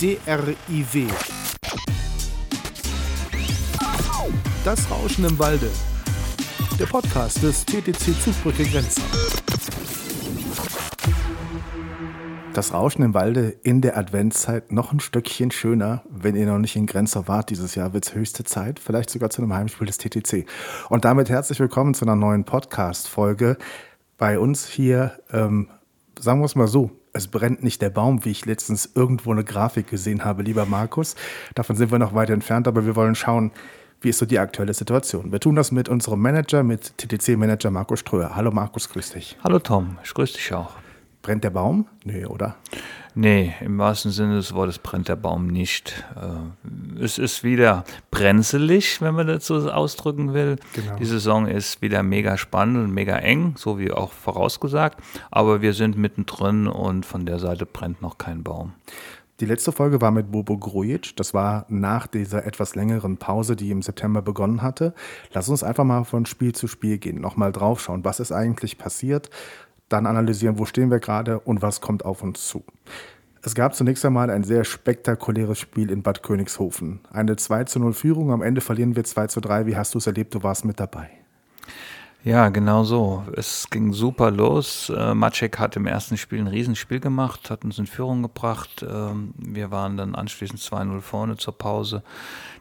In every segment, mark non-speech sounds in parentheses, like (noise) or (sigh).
DRIW. Das Rauschen im Walde. Der Podcast des TTC Zugbrücke Grenzen. Das Rauschen im Walde in der Adventszeit noch ein Stückchen schöner. Wenn ihr noch nicht in Grenzer wart dieses Jahr, wird es höchste Zeit. Vielleicht sogar zu einem Heimspiel des TTC. Und damit herzlich willkommen zu einer neuen Podcast-Folge. Bei uns hier, ähm, sagen wir es mal so, es brennt nicht der Baum, wie ich letztens irgendwo eine Grafik gesehen habe, lieber Markus. Davon sind wir noch weit entfernt, aber wir wollen schauen, wie ist so die aktuelle Situation. Wir tun das mit unserem Manager, mit TTC-Manager Markus Ströer. Hallo Markus, grüß dich. Hallo Tom, ich grüße dich auch. Brennt der Baum? Nee, oder? Nee, im wahrsten Sinne des Wortes brennt der Baum nicht. Äh, es ist wieder brenzelig, wenn man das so ausdrücken will. Genau. Die Saison ist wieder mega spannend und mega eng, so wie auch vorausgesagt. Aber wir sind mittendrin und von der Seite brennt noch kein Baum. Die letzte Folge war mit Bobo Grujic. Das war nach dieser etwas längeren Pause, die im September begonnen hatte. Lass uns einfach mal von Spiel zu Spiel gehen, nochmal draufschauen. Was ist eigentlich passiert? Dann analysieren, wo stehen wir gerade und was kommt auf uns zu. Es gab zunächst einmal ein sehr spektakuläres Spiel in Bad Königshofen. Eine 2 zu 0 Führung, am Ende verlieren wir 2 zu 3. Wie hast du es erlebt? Du warst mit dabei. Ja, genau so. Es ging super los. Äh, Maciek hat im ersten Spiel ein Riesenspiel gemacht, hat uns in Führung gebracht. Ähm, wir waren dann anschließend 2-0 vorne zur Pause.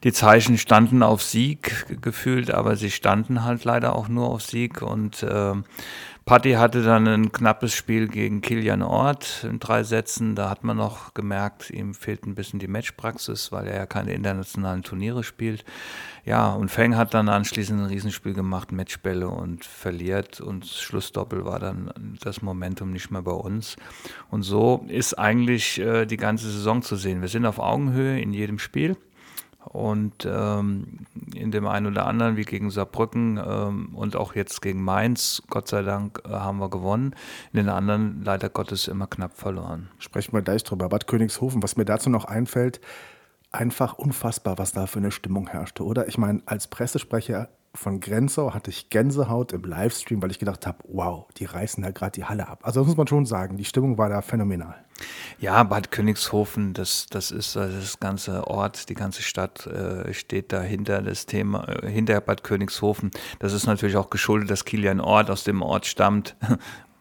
Die Zeichen standen auf Sieg gefühlt, aber sie standen halt leider auch nur auf Sieg und äh, Patti hatte dann ein knappes Spiel gegen Kilian Ort in drei Sätzen. Da hat man noch gemerkt, ihm fehlt ein bisschen die Matchpraxis, weil er ja keine internationalen Turniere spielt. Ja, und Feng hat dann anschließend ein Riesenspiel gemacht, Matchbälle und verliert. Und Schlussdoppel war dann das Momentum nicht mehr bei uns. Und so ist eigentlich äh, die ganze Saison zu sehen. Wir sind auf Augenhöhe in jedem Spiel. Und ähm, in dem einen oder anderen, wie gegen Saarbrücken ähm, und auch jetzt gegen Mainz, Gott sei Dank, äh, haben wir gewonnen. In den anderen leider Gottes immer knapp verloren. Sprechen wir gleich drüber. Bad Königshofen, was mir dazu noch einfällt, einfach unfassbar, was da für eine Stimmung herrschte, oder? Ich meine, als Pressesprecher von Grenzau hatte ich Gänsehaut im Livestream, weil ich gedacht habe, wow, die reißen da gerade die Halle ab. Also das muss man schon sagen, die Stimmung war da phänomenal. Ja, Bad Königshofen, das, das ist das ganze Ort, die ganze Stadt äh, steht da hinter das Thema, äh, hinter Bad Königshofen. Das ist natürlich auch geschuldet, dass ein Ort aus dem Ort stammt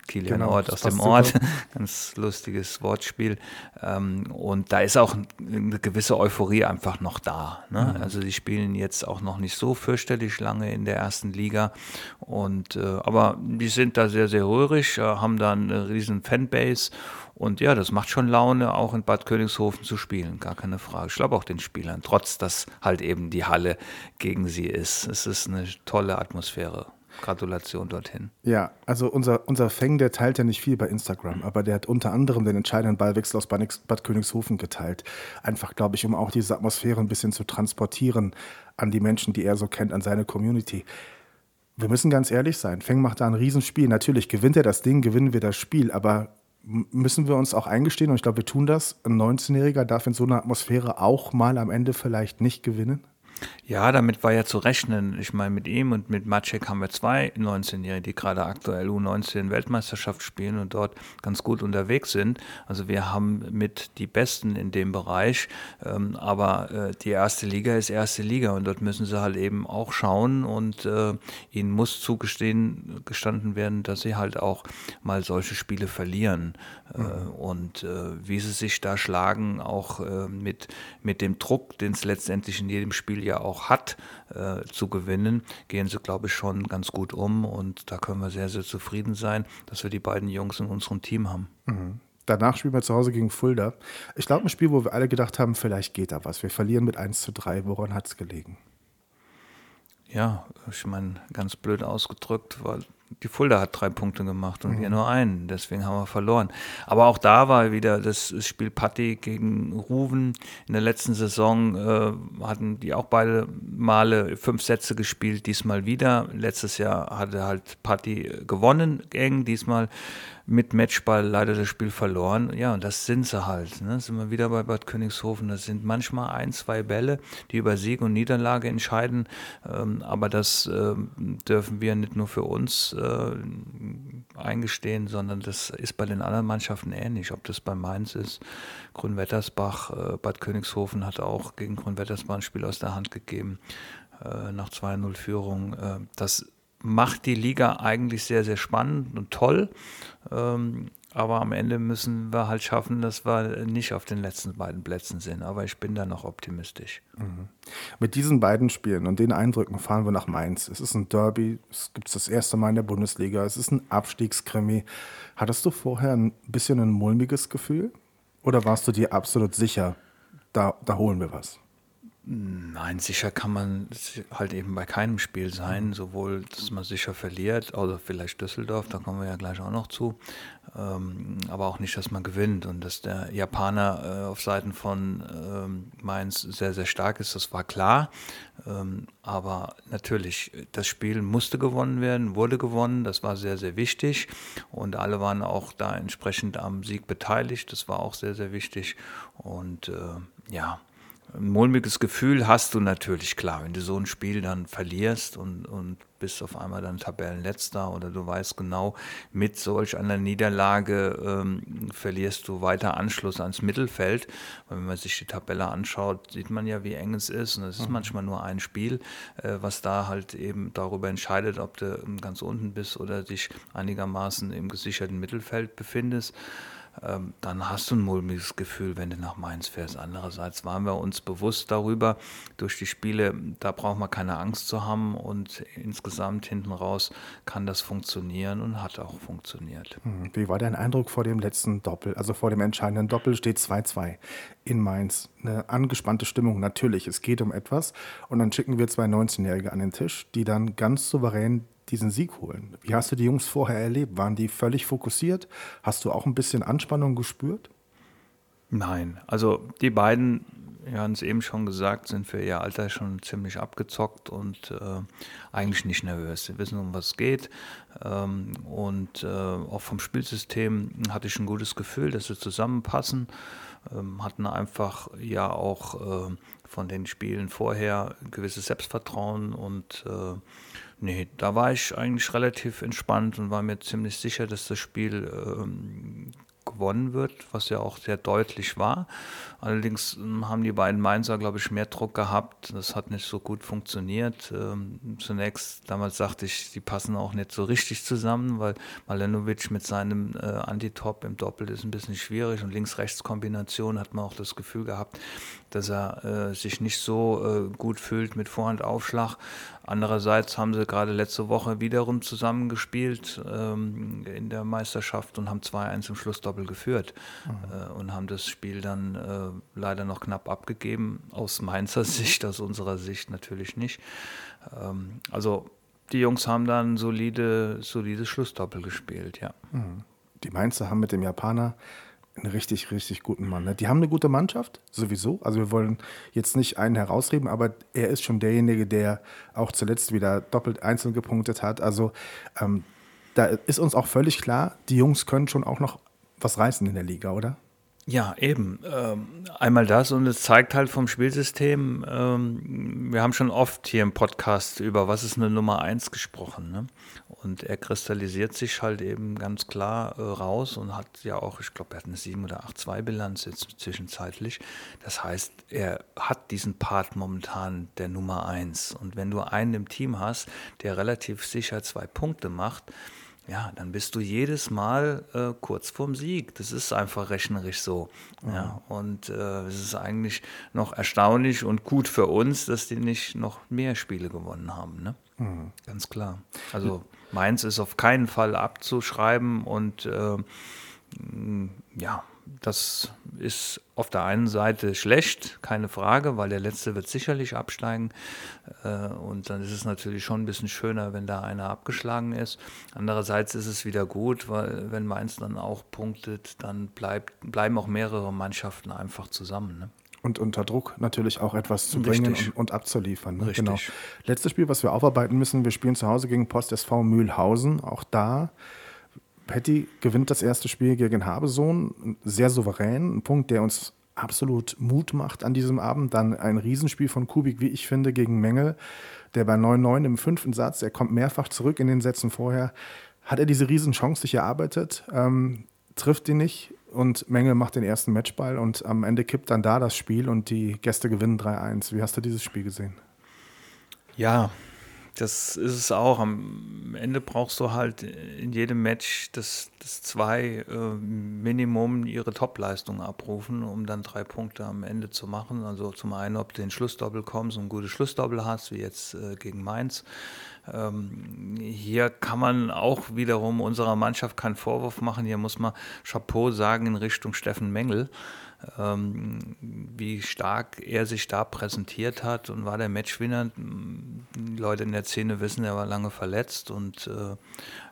Kilian genau, Ort aus dem Ort. (laughs) Ganz lustiges Wortspiel. Ähm, und da ist auch eine gewisse Euphorie einfach noch da. Ne? Mhm. Also die spielen jetzt auch noch nicht so fürchterlich lange in der ersten Liga. Und, äh, aber die sind da sehr, sehr rührig, äh, haben da eine riesen Fanbase. Und ja, das macht schon Laune, auch in Bad Königshofen zu spielen, gar keine Frage. Ich glaube auch den Spielern, trotz dass halt eben die Halle gegen sie ist. Es ist eine tolle Atmosphäre. Gratulation dorthin. Ja, also unser, unser Feng, der teilt ja nicht viel bei Instagram, aber der hat unter anderem den entscheidenden Ballwechsel aus Bad Königshofen geteilt. Einfach, glaube ich, um auch diese Atmosphäre ein bisschen zu transportieren an die Menschen, die er so kennt, an seine Community. Wir müssen ganz ehrlich sein, Feng macht da ein Riesenspiel. Natürlich gewinnt er das Ding, gewinnen wir das Spiel, aber müssen wir uns auch eingestehen, und ich glaube, wir tun das, ein 19-Jähriger darf in so einer Atmosphäre auch mal am Ende vielleicht nicht gewinnen? Ja, damit war ja zu rechnen. Ich meine, mit ihm und mit Maciek haben wir zwei 19-Jährige, die gerade aktuell U19 Weltmeisterschaft spielen und dort ganz gut unterwegs sind. Also wir haben mit die Besten in dem Bereich. Ähm, aber äh, die erste Liga ist erste Liga und dort müssen sie halt eben auch schauen und äh, ihnen muss zugestehen, gestanden werden, dass sie halt auch mal solche Spiele verlieren. Äh, mhm. und äh, wie sie sich da schlagen, auch äh, mit, mit dem Druck, den es letztendlich in jedem Spiel ja auch hat, äh, zu gewinnen, gehen sie, glaube ich, schon ganz gut um. Und da können wir sehr, sehr zufrieden sein, dass wir die beiden Jungs in unserem Team haben. Mhm. Danach spielen wir zu Hause gegen Fulda. Ich glaube, ein Spiel, wo wir alle gedacht haben, vielleicht geht da was. Wir verlieren mit 1 zu 3. Woran hat es gelegen? Ja, ich meine, ganz blöd ausgedrückt, weil die Fulda hat drei Punkte gemacht und mhm. wir nur einen. Deswegen haben wir verloren. Aber auch da war wieder das Spiel Patti gegen Ruven. In der letzten Saison äh, hatten die auch beide Male fünf Sätze gespielt, diesmal wieder. Letztes Jahr hatte halt Patti gewonnen, eng. Diesmal mit Matchball leider das Spiel verloren. Ja, und das sind sie halt. Ne? Sind wir wieder bei Bad Königshofen. Das sind manchmal ein, zwei Bälle, die über Sieg und Niederlage entscheiden. Ähm, aber das ähm, dürfen wir nicht nur für uns äh, eingestehen, sondern das ist bei den anderen Mannschaften ähnlich. Ob das bei Mainz ist, Grünwettersbach, äh, Bad Königshofen hat auch gegen Grünwettersbach ein Spiel aus der Hand gegeben äh, nach 2-0 Führung. Äh, das macht die Liga eigentlich sehr, sehr spannend und toll. Ähm, aber am Ende müssen wir halt schaffen, dass wir nicht auf den letzten beiden Plätzen sind. Aber ich bin da noch optimistisch. Mhm. Mit diesen beiden Spielen und den Eindrücken fahren wir nach Mainz. Es ist ein Derby, es gibt es das erste Mal in der Bundesliga, es ist ein Abstiegskrimi. Hattest du vorher ein bisschen ein mulmiges Gefühl? Oder warst du dir absolut sicher, da, da holen wir was? Nein, sicher kann man halt eben bei keinem Spiel sein, sowohl, dass man sicher verliert, also vielleicht Düsseldorf, da kommen wir ja gleich auch noch zu, ähm, aber auch nicht, dass man gewinnt. Und dass der Japaner äh, auf Seiten von ähm, Mainz sehr, sehr stark ist, das war klar, ähm, aber natürlich, das Spiel musste gewonnen werden, wurde gewonnen, das war sehr, sehr wichtig. Und alle waren auch da entsprechend am Sieg beteiligt, das war auch sehr, sehr wichtig. Und äh, ja, ein mulmiges Gefühl hast du natürlich, klar, wenn du so ein Spiel dann verlierst und, und bist auf einmal dann Tabellenletzter oder du weißt genau, mit solch einer Niederlage ähm, verlierst du weiter Anschluss ans Mittelfeld. Und wenn man sich die Tabelle anschaut, sieht man ja, wie eng es ist. Und es ist mhm. manchmal nur ein Spiel, äh, was da halt eben darüber entscheidet, ob du ganz unten bist oder dich einigermaßen im gesicherten Mittelfeld befindest. Ähm, dann hast du ein mulmiges Gefühl, wenn du nach Mainz fährst. Andererseits waren wir uns bewusst darüber, durch die Spiele, da braucht man keine Angst zu haben und insgesamt hinten raus kann das funktionieren und hat auch funktioniert. Hm, wie war dein Eindruck vor dem letzten Doppel, also vor dem entscheidenden Doppel steht 2-2 in Mainz? Eine angespannte Stimmung, natürlich, es geht um etwas und dann schicken wir zwei 19-Jährige an den Tisch, die dann ganz souverän diesen Sieg holen. Wie hast du die Jungs vorher erlebt? Waren die völlig fokussiert? Hast du auch ein bisschen Anspannung gespürt? Nein, also die beiden, wir haben es eben schon gesagt, sind für ihr Alter schon ziemlich abgezockt und äh, eigentlich nicht nervös. Sie wissen, um was es geht. Ähm, und äh, auch vom Spielsystem hatte ich ein gutes Gefühl, dass sie zusammenpassen. Ähm, hatten einfach ja auch äh, von den Spielen vorher ein gewisses Selbstvertrauen und äh, Nee, da war ich eigentlich relativ entspannt und war mir ziemlich sicher, dass das Spiel ähm, gewonnen wird, was ja auch sehr deutlich war. Allerdings ähm, haben die beiden Mainzer, glaube ich, mehr Druck gehabt. Das hat nicht so gut funktioniert. Ähm, zunächst, damals sagte ich, die passen auch nicht so richtig zusammen, weil Malenovic mit seinem äh, Antitop im Doppel ist ein bisschen schwierig und Links-Rechts-Kombination hat man auch das Gefühl gehabt, dass er äh, sich nicht so äh, gut fühlt mit Vorhandaufschlag. Andererseits haben sie gerade letzte Woche wiederum zusammengespielt ähm, in der Meisterschaft und haben 2-1 im Schlussdoppel geführt mhm. äh, und haben das Spiel dann äh, leider noch knapp abgegeben. Aus Mainzer (laughs) Sicht, aus unserer Sicht natürlich nicht. Ähm, also die Jungs haben dann solide, solides Schlussdoppel gespielt, ja. Mhm. Die Mainzer haben mit dem Japaner einen richtig, richtig guten Mann. Ne? Die haben eine gute Mannschaft, sowieso. Also wir wollen jetzt nicht einen herausreden, aber er ist schon derjenige, der auch zuletzt wieder doppelt einzeln gepunktet hat. Also ähm, da ist uns auch völlig klar, die Jungs können schon auch noch was reißen in der Liga, oder? Ja, eben. Ähm, einmal das und es zeigt halt vom Spielsystem, ähm, wir haben schon oft hier im Podcast über was ist eine Nummer 1 gesprochen. Ne? Und er kristallisiert sich halt eben ganz klar äh, raus und hat ja auch, ich glaube, er hat eine 7 oder 8-2 Bilanz jetzt zwischenzeitlich. Das heißt, er hat diesen Part momentan der Nummer 1. Und wenn du einen im Team hast, der relativ sicher zwei Punkte macht, ja, dann bist du jedes Mal äh, kurz vorm Sieg. Das ist einfach rechnerisch so. Mhm. Ja, und äh, es ist eigentlich noch erstaunlich und gut für uns, dass die nicht noch mehr Spiele gewonnen haben. Ne? Mhm. Ganz klar. Also Mainz ist auf keinen Fall abzuschreiben und äh, ja, das ist auf der einen Seite schlecht, keine Frage, weil der Letzte wird sicherlich absteigen. Äh, und dann ist es natürlich schon ein bisschen schöner, wenn da einer abgeschlagen ist. Andererseits ist es wieder gut, weil wenn Mainz dann auch punktet, dann bleibt, bleiben auch mehrere Mannschaften einfach zusammen. Ne? Und unter Druck natürlich auch etwas zu bringen und, und, abzuliefern. Ne? Genau. Letztes Spiel, was wir aufarbeiten müssen, wir spielen zu Hause gegen Post SV Mühlhausen. Auch da Petty gewinnt das erste Spiel gegen Habesohn, sehr souverän, ein Punkt, der uns absolut Mut macht an diesem Abend. Dann ein Riesenspiel von Kubik, wie ich finde, gegen Mengel, der bei 9-9 im fünften Satz, er kommt mehrfach zurück in den Sätzen vorher, hat er diese Riesenchance sich erarbeitet, ähm, trifft ihn nicht und Mengel macht den ersten Matchball und am Ende kippt dann da das Spiel und die Gäste gewinnen 3-1. Wie hast du dieses Spiel gesehen? Ja, das ist es auch. Am Ende brauchst du halt in jedem Match, dass, dass zwei äh, Minimum ihre Topleistung abrufen, um dann drei Punkte am Ende zu machen. Also zum einen, ob du den Schlussdoppel kommst und ein gutes Schlussdoppel hast, wie jetzt äh, gegen Mainz. Ähm, hier kann man auch wiederum unserer Mannschaft keinen Vorwurf machen. Hier muss man Chapeau sagen in Richtung Steffen Mengel ähm, wie stark er sich da präsentiert hat und war der Matchwinner. Die Leute in der Szene wissen, er war lange verletzt und äh,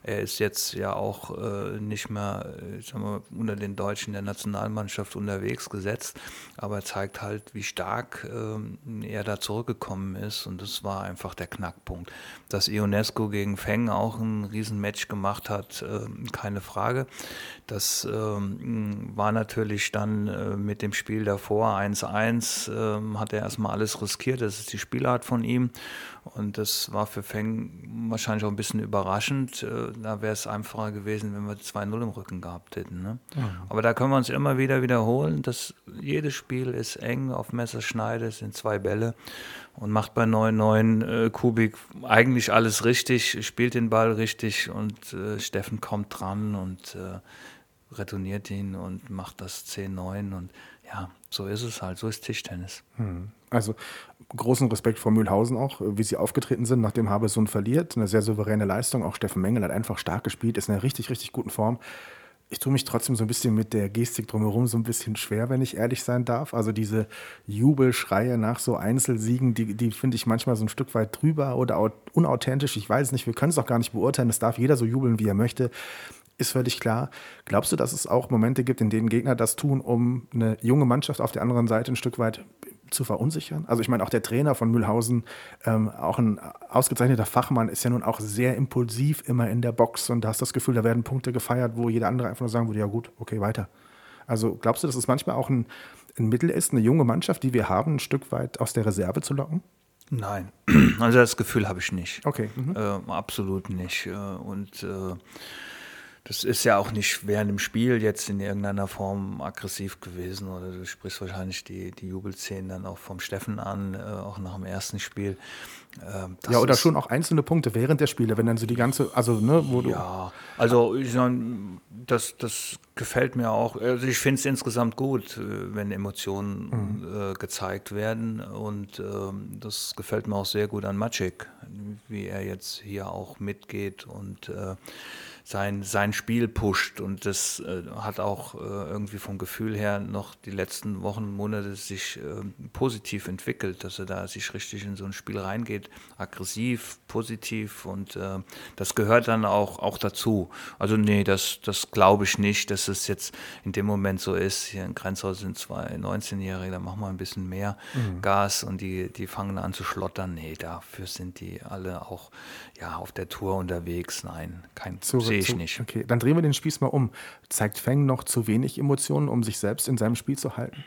er ist jetzt ja auch äh, nicht mehr ich mal, unter den Deutschen der Nationalmannschaft unterwegs gesetzt, aber er zeigt halt, wie stark äh, er da zurückgekommen ist und das war einfach der Knackpunkt. Dass Ionesco gegen Feng auch ein Riesenmatch gemacht hat, äh, keine Frage. Das ähm, war natürlich dann äh, mit dem Spiel davor 1-1, ähm, hat er erstmal alles riskiert, das ist die Spielart von ihm und das war für Feng wahrscheinlich auch ein bisschen überraschend. Äh, da wäre es einfacher gewesen, wenn wir 2-0 im Rücken gehabt hätten. Ne? Ja. Aber da können wir uns immer wieder wiederholen, dass jedes Spiel ist eng auf Messerschneide, es sind zwei Bälle und macht bei 9-9 äh, Kubik eigentlich alles richtig, spielt den Ball richtig und äh, Steffen kommt dran und äh, retourniert ihn und macht das 10-9 und ja, so ist es halt, so ist Tischtennis. Hm. Also großen Respekt vor Mühlhausen auch, wie sie aufgetreten sind, nachdem Habesohn verliert. Eine sehr souveräne Leistung. Auch Steffen Mengel hat einfach stark gespielt, ist in einer richtig, richtig guten Form. Ich tue mich trotzdem so ein bisschen mit der Gestik drumherum so ein bisschen schwer, wenn ich ehrlich sein darf. Also diese Jubelschreie nach so Einzelsiegen, die, die finde ich manchmal so ein Stück weit drüber oder unauthentisch. Ich weiß nicht, wir können es auch gar nicht beurteilen. Es darf jeder so jubeln, wie er möchte ist völlig klar. Glaubst du, dass es auch Momente gibt, in denen Gegner das tun, um eine junge Mannschaft auf der anderen Seite ein Stück weit zu verunsichern? Also ich meine, auch der Trainer von Mühlhausen, ähm, auch ein ausgezeichneter Fachmann, ist ja nun auch sehr impulsiv immer in der Box und da hast das Gefühl, da werden Punkte gefeiert, wo jeder andere einfach nur sagen würde, ja gut, okay, weiter. Also glaubst du, dass es manchmal auch ein, ein Mittel ist, eine junge Mannschaft, die wir haben, ein Stück weit aus der Reserve zu locken? Nein, (clears throat) also das Gefühl habe ich nicht. Okay. Mhm. Äh, absolut nicht. Äh, und äh, das ist ja auch nicht während dem Spiel jetzt in irgendeiner Form aggressiv gewesen oder du sprichst wahrscheinlich die, die Jubelszenen dann auch vom Steffen an, äh, auch nach dem ersten Spiel. Ähm, ja, oder schon auch einzelne Punkte während der Spiele, wenn dann so die ganze, also ne, wo du. Ja, also ich sag, das, das gefällt mir auch. Also ich finde es insgesamt gut, äh, wenn Emotionen mhm. äh, gezeigt werden und äh, das gefällt mir auch sehr gut an Maciek, wie er jetzt hier auch mitgeht und äh, sein, sein Spiel pusht. Und das äh, hat auch äh, irgendwie vom Gefühl her noch die letzten Wochen, Monate sich äh, positiv entwickelt, dass er da sich richtig in so ein Spiel reingeht, aggressiv, positiv und äh, das gehört dann auch, auch dazu. Also nee, das, das glaube ich nicht, dass es jetzt in dem Moment so ist. Hier in Grenzhaus sind zwei 19-Jährige, da machen wir ein bisschen mehr mhm. Gas und die, die fangen an zu schlottern. Nee, dafür sind die alle auch ja, auf der Tour unterwegs. Nein, kein Zurück Sehe ich zu, nicht. Okay, dann drehen wir den Spieß mal um. Zeigt Feng noch zu wenig Emotionen, um sich selbst in seinem Spiel zu halten?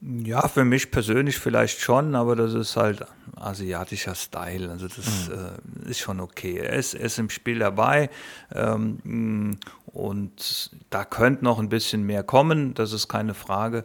Ja, für mich persönlich vielleicht schon, aber das ist halt asiatischer Style. Also das mhm. äh, ist schon okay. Er ist, er ist, im Spiel dabei ähm, und da könnte noch ein bisschen mehr kommen, das ist keine Frage.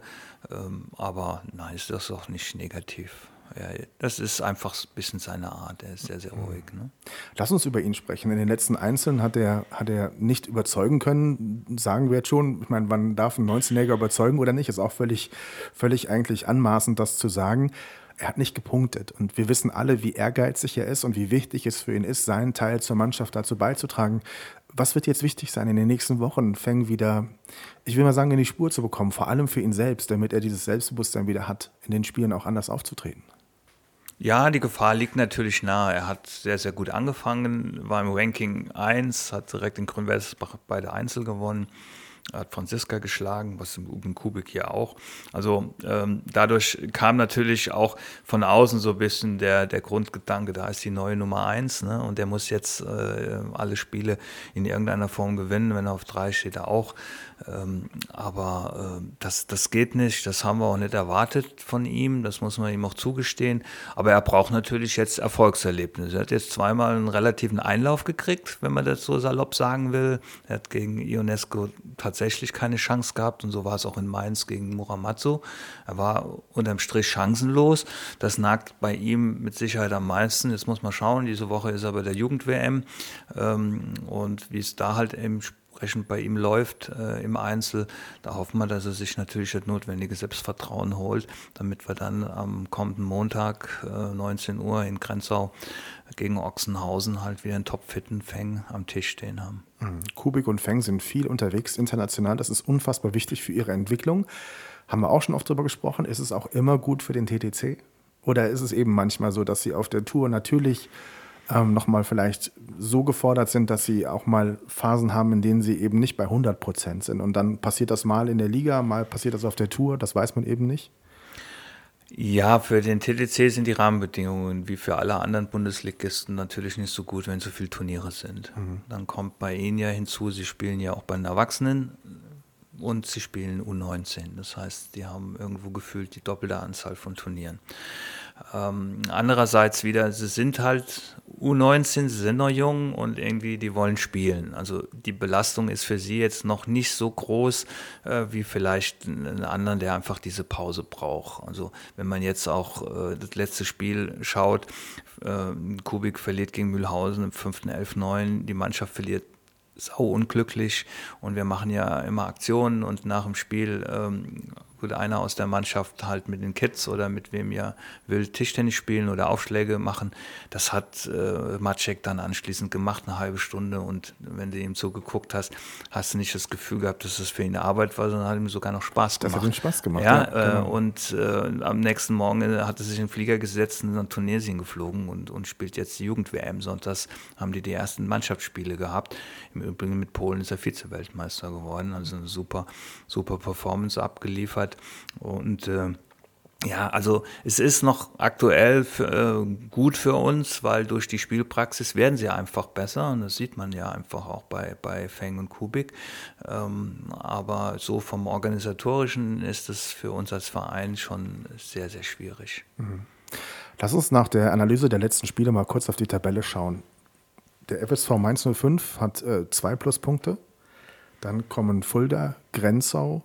Ähm, aber nein, ist das auch nicht negativ ja, das ist einfach ein bisschen seine Art. Er ist sehr, sehr ruhig. Ne? Lass uns über ihn sprechen. In den letzten Einzelnen hat er, hat er nicht überzeugen können, sagen wir jetzt schon. Ich meine, wann darf ein 19-Jähriger überzeugen oder nicht? Ist auch völlig, völlig eigentlich anmaßend, das zu sagen. Er hat nicht gepunktet. Und wir wissen alle, wie ehrgeizig er ist und wie wichtig es für ihn ist, seinen Teil zur Mannschaft dazu beizutragen. Was wird jetzt wichtig sein in den nächsten Wochen, Feng wieder, ich will mal sagen, in die Spur zu bekommen, vor allem für ihn selbst, damit er dieses Selbstbewusstsein wieder hat, in den Spielen auch anders aufzutreten? Ja, die Gefahr liegt natürlich nahe. Er hat sehr, sehr gut angefangen, war im Ranking 1, hat direkt in Grünwelsbach beide Einzel gewonnen. hat Franziska geschlagen, was im Uben Kubik hier auch. Also ähm, dadurch kam natürlich auch von außen so ein bisschen der, der Grundgedanke, da ist die neue Nummer eins ne? und der muss jetzt äh, alle Spiele in irgendeiner Form gewinnen, wenn er auf drei steht, er auch. Ähm, aber äh, das, das geht nicht, das haben wir auch nicht erwartet von ihm, das muss man ihm auch zugestehen. Aber er braucht natürlich jetzt Erfolgserlebnisse. Er hat jetzt zweimal einen relativen Einlauf gekriegt, wenn man das so salopp sagen will. Er hat gegen Ionesco tatsächlich keine Chance gehabt und so war es auch in Mainz gegen Muramatsu. Er war unterm Strich chancenlos. Das nagt bei ihm mit Sicherheit am meisten. Jetzt muss man schauen, diese Woche ist er bei der Jugend-WM ähm, und wie es da halt im entsprechend bei ihm läuft äh, im Einzel. Da hoffen wir, dass er sich natürlich das notwendige Selbstvertrauen holt, damit wir dann am kommenden Montag äh, 19 Uhr in Grenzau gegen Ochsenhausen halt wieder einen topfitten Feng am Tisch stehen haben. Mhm. Kubik und Feng sind viel unterwegs international. Das ist unfassbar wichtig für ihre Entwicklung. Haben wir auch schon oft darüber gesprochen. Ist es auch immer gut für den TTC? Oder ist es eben manchmal so, dass sie auf der Tour natürlich ähm, nochmal vielleicht so gefordert sind, dass sie auch mal Phasen haben, in denen sie eben nicht bei 100 Prozent sind. Und dann passiert das mal in der Liga, mal passiert das auf der Tour, das weiß man eben nicht. Ja, für den TTC sind die Rahmenbedingungen wie für alle anderen Bundesligisten natürlich nicht so gut, wenn so viele Turniere sind. Mhm. Dann kommt bei ihnen ja hinzu, sie spielen ja auch bei den Erwachsenen und sie spielen U19. Das heißt, die haben irgendwo gefühlt die doppelte Anzahl von Turnieren. Ähm, andererseits wieder, sie sind halt U19, sie sind noch jung und irgendwie, die wollen spielen. Also die Belastung ist für sie jetzt noch nicht so groß äh, wie vielleicht ein anderen, der einfach diese Pause braucht. Also wenn man jetzt auch äh, das letzte Spiel schaut, äh, Kubik verliert gegen Mühlhausen im 5.11.9, die Mannschaft verliert sau unglücklich und wir machen ja immer Aktionen und nach dem Spiel ähm, würde einer aus der Mannschaft halt mit den Kids oder mit wem ihr will Tischtennis spielen oder Aufschläge machen. Das hat äh, Maciek dann anschließend gemacht, eine halbe Stunde. Und wenn du ihm so geguckt hast, hast du nicht das Gefühl gehabt, dass das für ihn eine Arbeit war, sondern hat ihm sogar noch Spaß gemacht. Das hat ihm Spaß gemacht. Ja, ja äh, genau. und äh, am nächsten Morgen äh, hat er sich in den Flieger gesetzt und in Tunesien geflogen und, und spielt jetzt die Jugend-WM. Sonntags haben die die ersten Mannschaftsspiele gehabt. Im Übrigen mit Polen ist er Vize-Weltmeister geworden. Also eine super, super Performance abgeliefert hat. Und äh, ja, also es ist noch aktuell für, äh, gut für uns, weil durch die Spielpraxis werden sie einfach besser und das sieht man ja einfach auch bei, bei Feng und Kubik. Ähm, aber so vom Organisatorischen ist es für uns als Verein schon sehr, sehr schwierig. Mhm. Lass uns nach der Analyse der letzten Spiele mal kurz auf die Tabelle schauen. Der FSV Mainz 05 hat äh, zwei Pluspunkte. Dann kommen Fulda, Grenzau,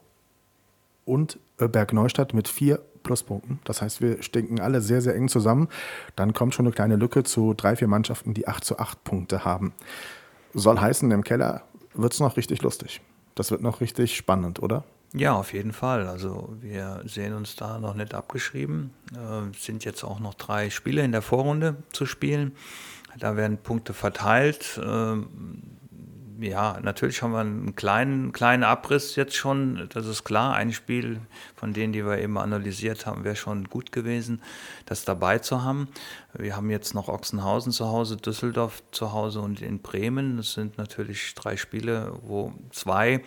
und Bergneustadt mit vier Pluspunkten. Das heißt, wir stinken alle sehr, sehr eng zusammen. Dann kommt schon eine kleine Lücke zu drei, vier Mannschaften, die acht zu acht Punkte haben. Soll heißen, im Keller wird es noch richtig lustig. Das wird noch richtig spannend, oder? Ja, auf jeden Fall. Also wir sehen uns da noch nicht abgeschrieben. Äh, sind jetzt auch noch drei Spiele in der Vorrunde zu spielen. Da werden Punkte verteilt. Äh, ja, natürlich haben wir einen kleinen, kleinen Abriss jetzt schon, das ist klar. Ein Spiel von denen, die wir eben analysiert haben, wäre schon gut gewesen, das dabei zu haben. Wir haben jetzt noch Ochsenhausen zu Hause, Düsseldorf zu Hause und in Bremen. Das sind natürlich drei Spiele, wo zwei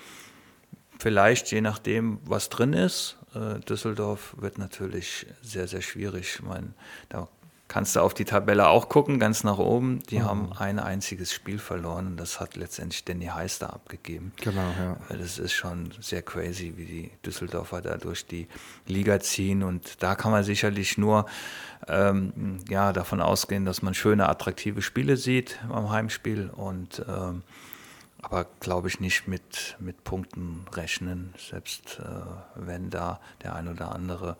vielleicht, je nachdem, was drin ist. Äh, Düsseldorf wird natürlich sehr, sehr schwierig. Ich meine, da kannst du auf die Tabelle auch gucken, ganz nach oben. Die mhm. haben ein einziges Spiel verloren und das hat letztendlich Danny Heister abgegeben. Genau, ja. Das ist schon sehr crazy, wie die Düsseldorfer da durch die Liga ziehen und da kann man sicherlich nur ähm, ja, davon ausgehen, dass man schöne, attraktive Spiele sieht am Heimspiel und ähm, aber glaube ich nicht mit, mit Punkten rechnen, selbst äh, wenn da der ein oder andere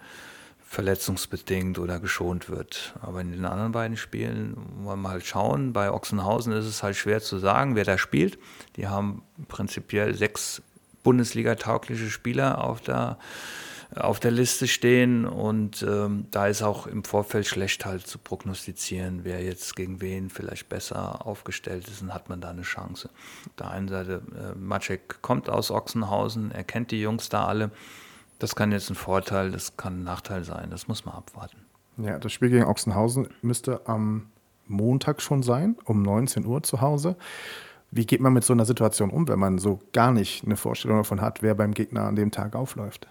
verletzungsbedingt oder geschont wird. Aber in den anderen beiden Spielen wollen wir halt schauen. Bei Ochsenhausen ist es halt schwer zu sagen, wer da spielt. Die haben prinzipiell sechs Bundesliga-taugliche Spieler auf der, auf der Liste stehen und ähm, da ist auch im Vorfeld schlecht halt zu prognostizieren, wer jetzt gegen wen vielleicht besser aufgestellt ist und hat man da eine Chance. Auf der einen Seite, äh, Maciek kommt aus Ochsenhausen, er kennt die Jungs da alle das kann jetzt ein Vorteil, das kann ein Nachteil sein. Das muss man abwarten. Ja, das Spiel gegen Ochsenhausen müsste am Montag schon sein, um 19 Uhr zu Hause. Wie geht man mit so einer Situation um, wenn man so gar nicht eine Vorstellung davon hat, wer beim Gegner an dem Tag aufläuft?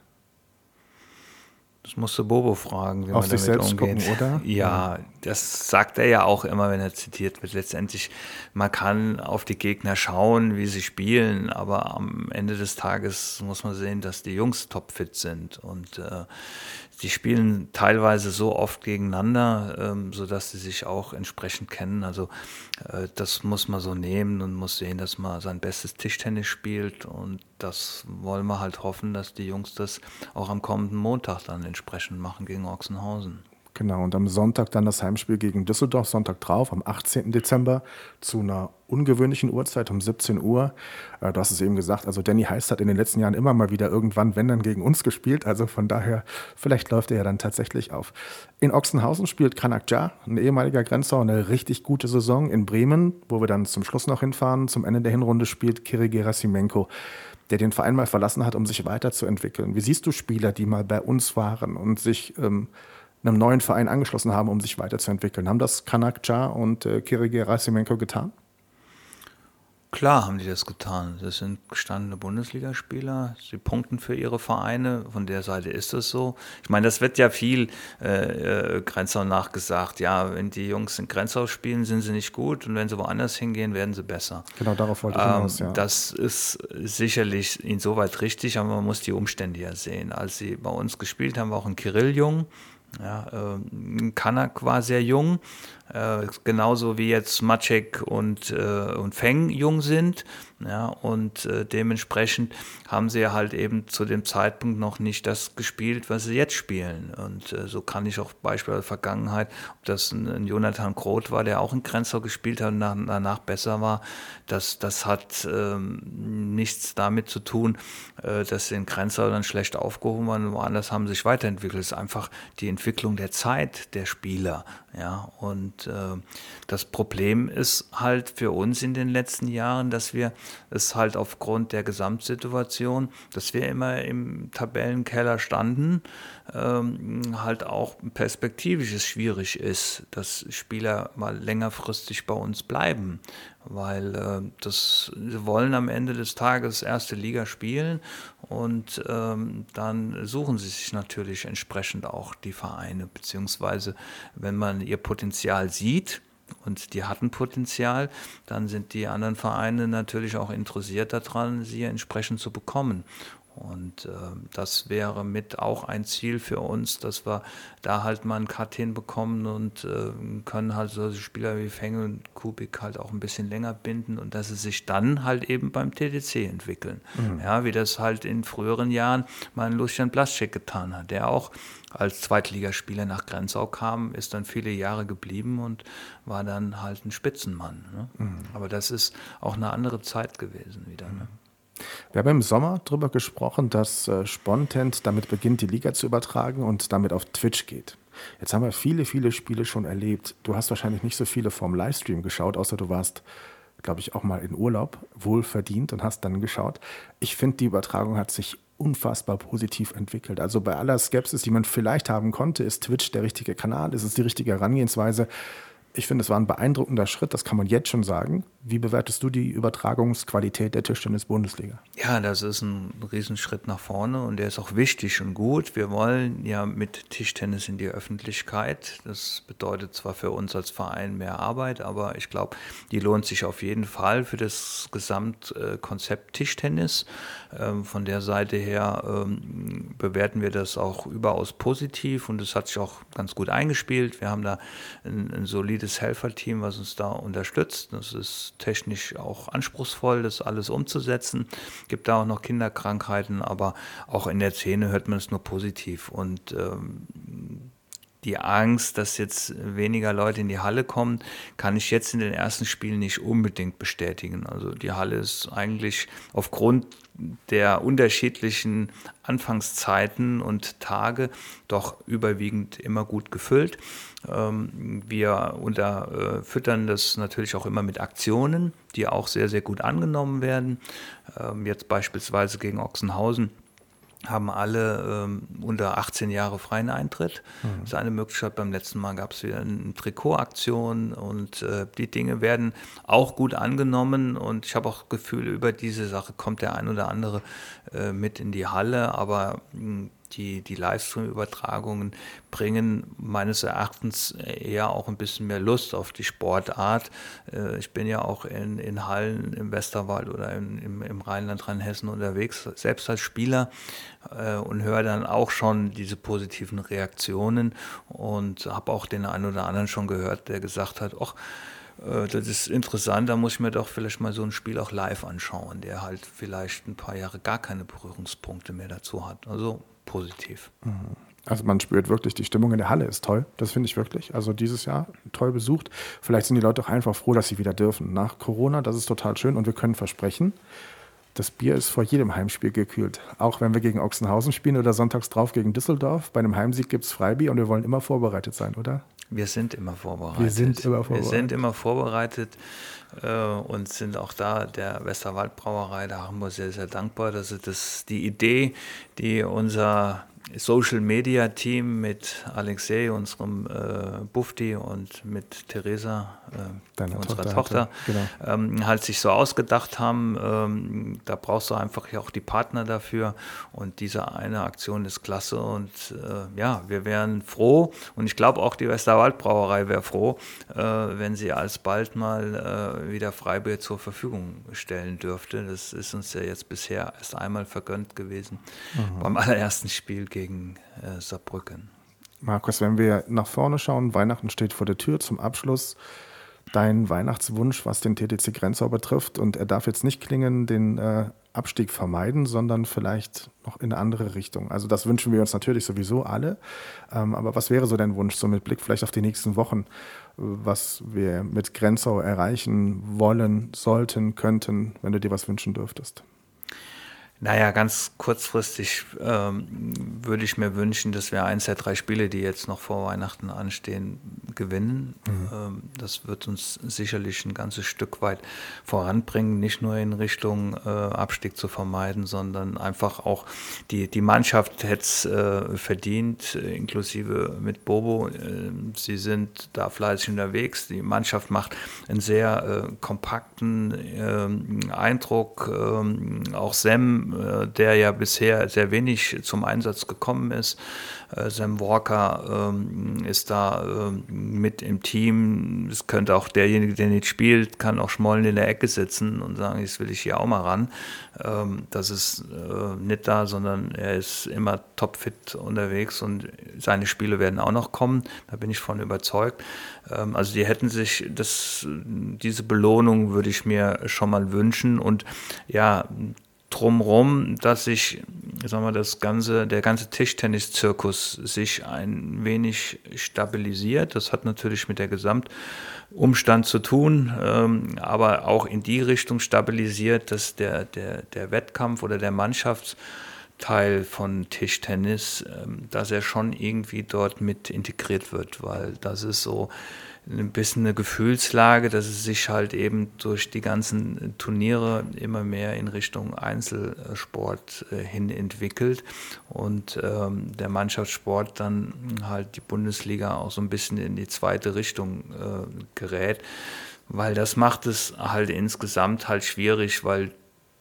Das musst du Bobo fragen, wie Auf man sich damit selbst umgeht. Gucken, oder? Ja, das sagt er ja auch immer, wenn er zitiert wird. Letztendlich, man kann auf die Gegner schauen, wie sie spielen, aber am Ende des Tages muss man sehen, dass die Jungs topfit sind und äh, die spielen teilweise so oft gegeneinander, ähm, sodass sie sich auch entsprechend kennen. Also äh, das muss man so nehmen und muss sehen, dass man sein bestes Tischtennis spielt. Und das wollen wir halt hoffen, dass die Jungs das auch am kommenden Montag dann entsprechend machen gegen Ochsenhausen. Genau, und am Sonntag dann das Heimspiel gegen Düsseldorf, Sonntag drauf, am 18. Dezember, zu einer ungewöhnlichen Uhrzeit um 17 Uhr. Äh, du hast es eben gesagt, also Danny Heist hat in den letzten Jahren immer mal wieder irgendwann, wenn dann, gegen uns gespielt. Also von daher, vielleicht läuft er ja dann tatsächlich auf. In Ochsenhausen spielt Kanak Ja, ein ehemaliger Grenzer, eine richtig gute Saison. In Bremen, wo wir dann zum Schluss noch hinfahren, zum Ende der Hinrunde spielt Kiri Gerasimenko der den Verein mal verlassen hat, um sich weiterzuentwickeln. Wie siehst du Spieler, die mal bei uns waren und sich ähm, einem neuen Verein angeschlossen haben, um sich weiterzuentwickeln. Haben das Kanakca und äh, Kiri Gerasimenko getan? Klar haben die das getan. Das sind gestandene Bundesligaspieler. Sie punkten für ihre Vereine. Von der Seite ist es so. Ich meine, das wird ja viel äh, äh, Grenzau nachgesagt. Ja, wenn die Jungs in Grenzau spielen, sind sie nicht gut. Und wenn sie woanders hingehen, werden sie besser. Genau, darauf wollte ich ähm, hinaus, ja. Das ist sicherlich insoweit richtig, aber man muss die Umstände ja sehen. Als sie bei uns gespielt haben, war auch ein Kirill jung. Ja, äh, Kanak war sehr jung, äh, genauso wie jetzt Maciek und, äh, und Feng jung sind. Ja, und äh, dementsprechend haben sie halt eben zu dem Zeitpunkt noch nicht das gespielt, was sie jetzt spielen. Und äh, so kann ich auch beispielsweise Vergangenheit, ob das ein, ein Jonathan Groth war, der auch in Grenzau gespielt hat und nach, danach besser war, das, das hat ähm, nichts damit zu tun, äh, dass sie in Grenzau dann schlecht aufgehoben waren, woanders haben sie sich weiterentwickelt. Es ist einfach die Entwicklung der Zeit der Spieler. Ja, und äh, das Problem ist halt für uns in den letzten Jahren, dass wir es halt aufgrund der Gesamtsituation, dass wir immer im Tabellenkeller standen, ähm, halt auch perspektivisch es schwierig ist, dass Spieler mal längerfristig bei uns bleiben, weil äh, das, sie wollen am Ende des Tages erste Liga spielen und ähm, dann suchen sie sich natürlich entsprechend auch die Vereine, beziehungsweise wenn man ihr Potenzial sieht, und die hatten Potenzial, dann sind die anderen Vereine natürlich auch interessiert daran, sie entsprechend zu bekommen. Und äh, das wäre mit auch ein Ziel für uns, dass wir da halt mal einen Cut hinbekommen und äh, können halt solche Spieler wie Fenge und Kubik halt auch ein bisschen länger binden und dass sie sich dann halt eben beim TDC entwickeln. Mhm. Ja, wie das halt in früheren Jahren mal Lucian Blaschek getan hat, der auch als Zweitligaspieler nach Grenzau kam, ist dann viele Jahre geblieben und war dann halt ein Spitzenmann. Ne? Mhm. Aber das ist auch eine andere Zeit gewesen wieder. Ne? Wir haben im Sommer darüber gesprochen, dass äh, Spontent damit beginnt, die Liga zu übertragen und damit auf Twitch geht. Jetzt haben wir viele, viele Spiele schon erlebt. Du hast wahrscheinlich nicht so viele vom Livestream geschaut, außer du warst, glaube ich, auch mal in Urlaub, wohl verdient und hast dann geschaut. Ich finde, die Übertragung hat sich unfassbar positiv entwickelt. Also bei aller Skepsis, die man vielleicht haben konnte, ist Twitch der richtige Kanal, ist es die richtige Herangehensweise ich finde, es war ein beeindruckender Schritt, das kann man jetzt schon sagen. Wie bewertest du die Übertragungsqualität der Tischtennis-Bundesliga? Ja, das ist ein Riesenschritt nach vorne und der ist auch wichtig und gut. Wir wollen ja mit Tischtennis in die Öffentlichkeit. Das bedeutet zwar für uns als Verein mehr Arbeit, aber ich glaube, die lohnt sich auf jeden Fall für das Gesamtkonzept Tischtennis. Ähm, von der Seite her ähm, bewerten wir das auch überaus positiv und es hat sich auch ganz gut eingespielt. Wir haben da ein, ein solides solides Helferteam, was uns da unterstützt. Das ist technisch auch anspruchsvoll, das alles umzusetzen. Es Gibt da auch noch Kinderkrankheiten, aber auch in der Szene hört man es nur positiv. Und ähm, die Angst, dass jetzt weniger Leute in die Halle kommen, kann ich jetzt in den ersten Spielen nicht unbedingt bestätigen. Also die Halle ist eigentlich aufgrund der unterschiedlichen Anfangszeiten und Tage doch überwiegend immer gut gefüllt. Ähm, wir unterfüttern das natürlich auch immer mit Aktionen, die auch sehr, sehr gut angenommen werden. Ähm, jetzt beispielsweise gegen Ochsenhausen haben alle ähm, unter 18 Jahre freien Eintritt. Mhm. Das ist eine Möglichkeit. Beim letzten Mal gab es wieder eine Trikotaktion und äh, die Dinge werden auch gut angenommen und ich habe auch Gefühl, über diese Sache kommt der ein oder andere äh, mit in die Halle, aber mh, hm, die, die Livestream-Übertragungen bringen meines Erachtens eher auch ein bisschen mehr Lust auf die Sportart. Äh, ich bin ja auch in, in Hallen im Westerwald oder in, im, im Rheinland, Rheinhessen unterwegs, selbst als Spieler äh, und höre dann auch schon diese positiven Reaktionen und habe auch den einen oder anderen schon gehört, der gesagt hat, ach, äh, das ist interessant, da muss ich mir doch vielleicht mal so ein Spiel auch live anschauen, der halt vielleicht ein paar Jahre gar keine Berührungspunkte mehr dazu hat. Also positiv. Mhm. Also man spürt wirklich, die Stimmung in der Halle ist toll. Das finde ich wirklich. Also dieses Jahr toll besucht. Vielleicht sind die Leute auch einfach froh, dass sie wieder dürfen. Nach Corona, das ist total schön und wir können versprechen, das Bier ist vor jedem Heimspiel gekühlt. Auch wenn wir gegen Ochsenhausen spielen oder sonntags drauf gegen Düsseldorf. Bei einem Heimsieg gibt es Freibier und wir wollen immer vorbereitet sein, oder? Wir sind immer vorbereitet. Wir sind immer vorbereitet. Wir sind immer vorbereitet äh, und sind auch da der Westerwaldbrauerei, da haben wir sehr, sehr dankbar, dass sie das, die Idee, die unser Social Media Team mit Alexei, unserem äh, Bufti und mit Theresa, äh, unserer Tochter, Tochter genau. ähm, halt sich so ausgedacht haben. Ähm, da brauchst du einfach auch die Partner dafür. Und diese eine Aktion ist klasse. Und äh, ja, wir wären froh. Und ich glaube auch die Westerwaldbrauerei wäre froh, äh, wenn sie alsbald mal äh, wieder Freibier zur Verfügung stellen dürfte. Das ist uns ja jetzt bisher erst einmal vergönnt gewesen mhm. beim allerersten Spiel gegen äh, Saarbrücken. Markus, wenn wir nach vorne schauen, Weihnachten steht vor der Tür zum Abschluss. Dein Weihnachtswunsch, was den TTC Grenzau betrifft, und er darf jetzt nicht klingen, den äh, Abstieg vermeiden, sondern vielleicht noch in eine andere Richtung. Also das wünschen wir uns natürlich sowieso alle. Ähm, aber was wäre so dein Wunsch, so mit Blick vielleicht auf die nächsten Wochen, was wir mit Grenzau erreichen wollen, sollten, könnten, wenn du dir was wünschen dürftest? Naja, ganz kurzfristig ähm, würde ich mir wünschen, dass wir eins der drei Spiele, die jetzt noch vor Weihnachten anstehen, gewinnen. Mhm. Ähm, das wird uns sicherlich ein ganzes Stück weit voranbringen, nicht nur in Richtung äh, Abstieg zu vermeiden, sondern einfach auch die, die Mannschaft hätte es äh, verdient, inklusive mit Bobo. Äh, sie sind da fleißig unterwegs. Die Mannschaft macht einen sehr äh, kompakten ähm, Eindruck. Ähm, auch Sem äh, der ja bisher sehr wenig zum Einsatz gekommen ist. Äh, Sam Walker ähm, ist da ähm, mit im Team. Es könnte auch derjenige, der nicht spielt, kann auch schmollen in der Ecke sitzen und sagen, jetzt will ich hier auch mal ran. Ähm, das ist äh, nicht da, sondern er ist immer topfit unterwegs und seine Spiele werden auch noch kommen. Da bin ich von überzeugt. also die hätten sich das, diese Belohnung würde ich mir schon mal wünschen und ja, drumherum, dass sich, sagen wir, das ganze, der ganze Tischtennis-Zirkus sich ein wenig stabilisiert. Das hat natürlich mit der Gesamtumstand zu tun, ähm, aber auch in die Richtung stabilisiert, dass der, der, der Wettkampf oder der Mannschaftsteil von Tischtennis, ähm, dass er schon irgendwie dort mit integriert wird, weil das ist so, ein bisschen eine Gefühlslage, dass es sich halt eben durch die ganzen Turniere immer mehr in Richtung Einzelsport äh, hin entwickelt und ähm, der Mannschaftssport dann halt die Bundesliga auch so ein bisschen in die zweite Richtung äh, gerät, weil das macht es halt insgesamt halt schwierig, weil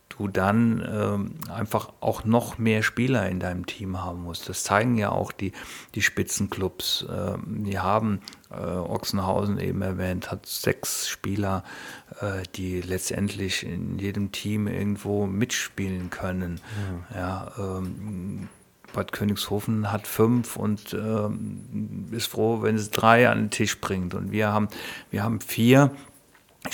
du dann ähm, einfach auch noch mehr Spieler in deinem Team haben musst. Das zeigen ja auch die, die Spitzenclubs. Ähm, die haben äh, Ochsenhausen eben erwähnt, hat sechs Spieler, äh, die letztendlich in jedem Team irgendwo mitspielen können. Ja, ja ähm, Bad Königshofen hat fünf und ähm, ist froh, wenn es drei an den Tisch bringt. Und wir haben, wir haben vier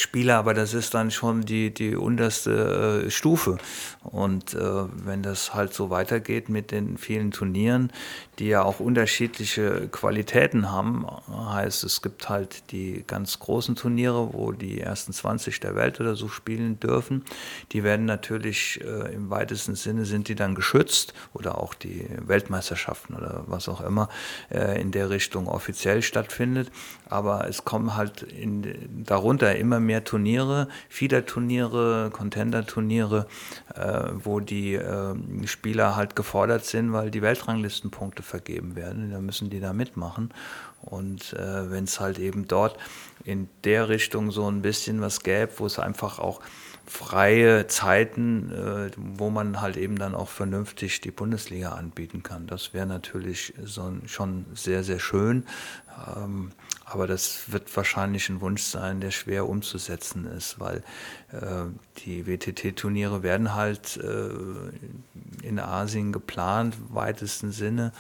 Spieler, aber das ist dann schon die, die unterste äh, Stufe. Und äh, wenn das halt so weitergeht mit den vielen Turnieren, die ja auch unterschiedliche Qualitäten haben, heißt es gibt halt die ganz großen Turniere, wo die ersten 20 der Welt oder so spielen dürfen. Die werden natürlich äh, im weitesten Sinne sind die dann geschützt oder auch die Weltmeisterschaften oder was auch immer äh, in der Richtung offiziell stattfindet. Aber es kommen halt in, darunter immer mehr Turniere, Feeder-Turniere, Contender-Turniere, äh, wo die äh, Spieler halt gefordert sind, weil die Weltranglistenpunkte vergeben werden. Da müssen die da mitmachen. Und äh, wenn es halt eben dort in der Richtung so ein bisschen was gäbe, wo es einfach auch freie Zeiten, äh, wo man halt eben dann auch vernünftig die Bundesliga anbieten kann. Das wäre natürlich so, schon sehr, sehr schön. Ähm, aber das wird wahrscheinlich ein Wunsch sein, der schwer umzusetzen ist, weil äh, die WTT-Turniere werden halt äh, in Asien geplant, im weitesten Sinne.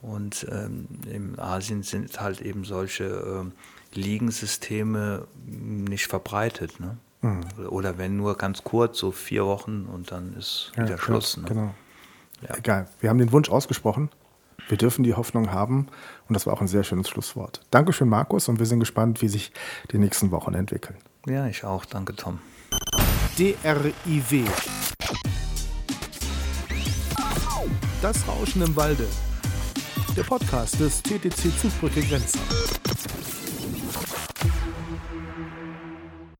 Und ähm, in Asien sind halt eben solche äh, Ligensysteme nicht verbreitet. Ne? Mhm. Oder wenn nur ganz kurz, so vier Wochen und dann ist wieder ja, Schluss. Ne? Genau. Ja. Egal, wir haben den Wunsch ausgesprochen. Wir dürfen die Hoffnung haben und das war auch ein sehr schönes Schlusswort. Dankeschön, Markus, und wir sind gespannt, wie sich die nächsten Wochen entwickeln. Ja, ich auch. Danke, Tom. DRIW. Das Rauschen im Walde. Der Podcast des TTC Zugbrücke Grenzen.